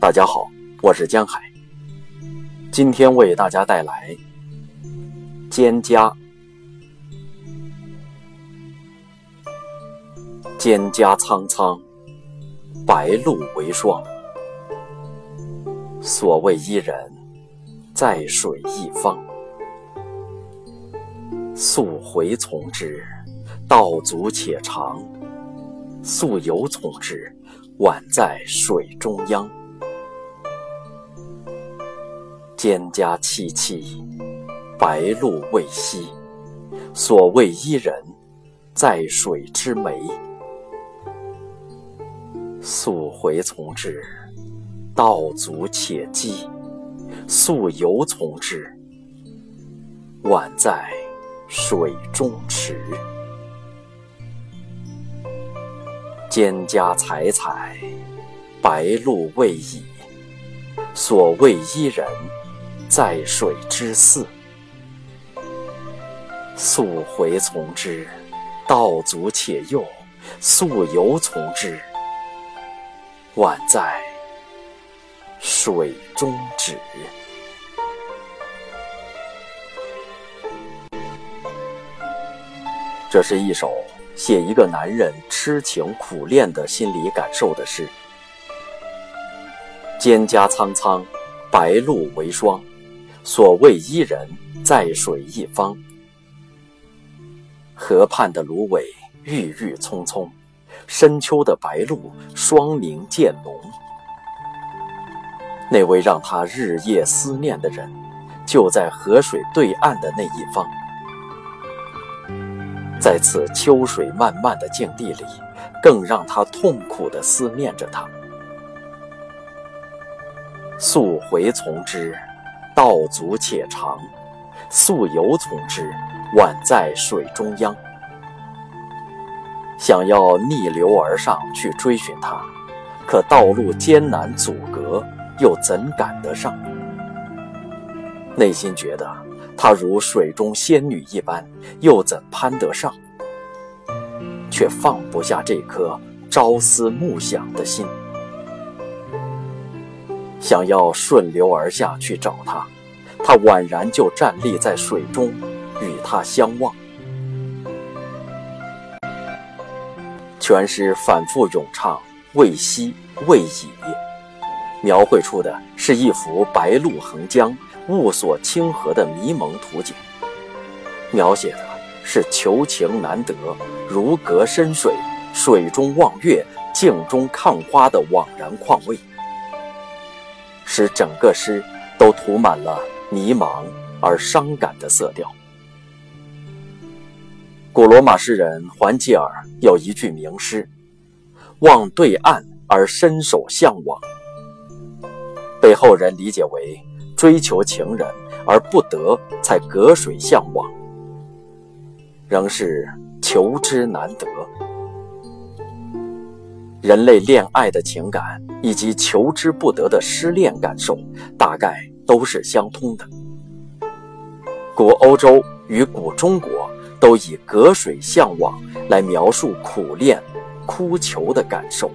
大家好，我是江海，今天为大家带来《蒹葭》。蒹葭苍苍，白露为霜。所谓伊人，在水一方。溯洄从之，道阻且长；溯游从之，宛在水中央。蒹葭萋萋，白露未晞。所谓伊人，在水之湄。溯洄从之，道阻且跻；溯游从之，宛在水中坻。蒹葭采采，白露未已。所谓伊人，在水之涘。溯洄从之，道阻且右；溯游从之，宛在水中坻。这是一首写一个男人痴情苦恋的心理感受的诗。蒹葭苍苍，白露为霜。所谓伊人，在水一方。河畔的芦苇郁郁葱葱。深秋的白露，霜凝渐浓。那位让他日夜思念的人，就在河水对岸的那一方。在此秋水漫漫的境地里，更让他痛苦地思念着他。溯洄从之，道阻且长；溯游从之，宛在水中央。想要逆流而上去追寻他，可道路艰难阻隔，又怎赶得上？内心觉得她如水中仙女一般，又怎攀得上？却放不下这颗朝思暮想的心。想要顺流而下去找他，他宛然就站立在水中，与他相望。全诗反复咏唱“未息”“未已”，描绘出的是一幅白露横江、雾锁清河的迷蒙图景，描写的是求情难得、如隔深水、水中望月、镜中看花的惘然况味，使整个诗都涂满了迷茫而伤感的色调。古罗马诗人桓吉尔有一句名诗：“望对岸而伸手向往”，被后人理解为追求情人而不得才隔水向往，仍是求之难得。人类恋爱的情感以及求之不得的失恋感受，大概都是相通的。古欧洲与古中国。都以隔水向往来描述苦恋、哭求的感受。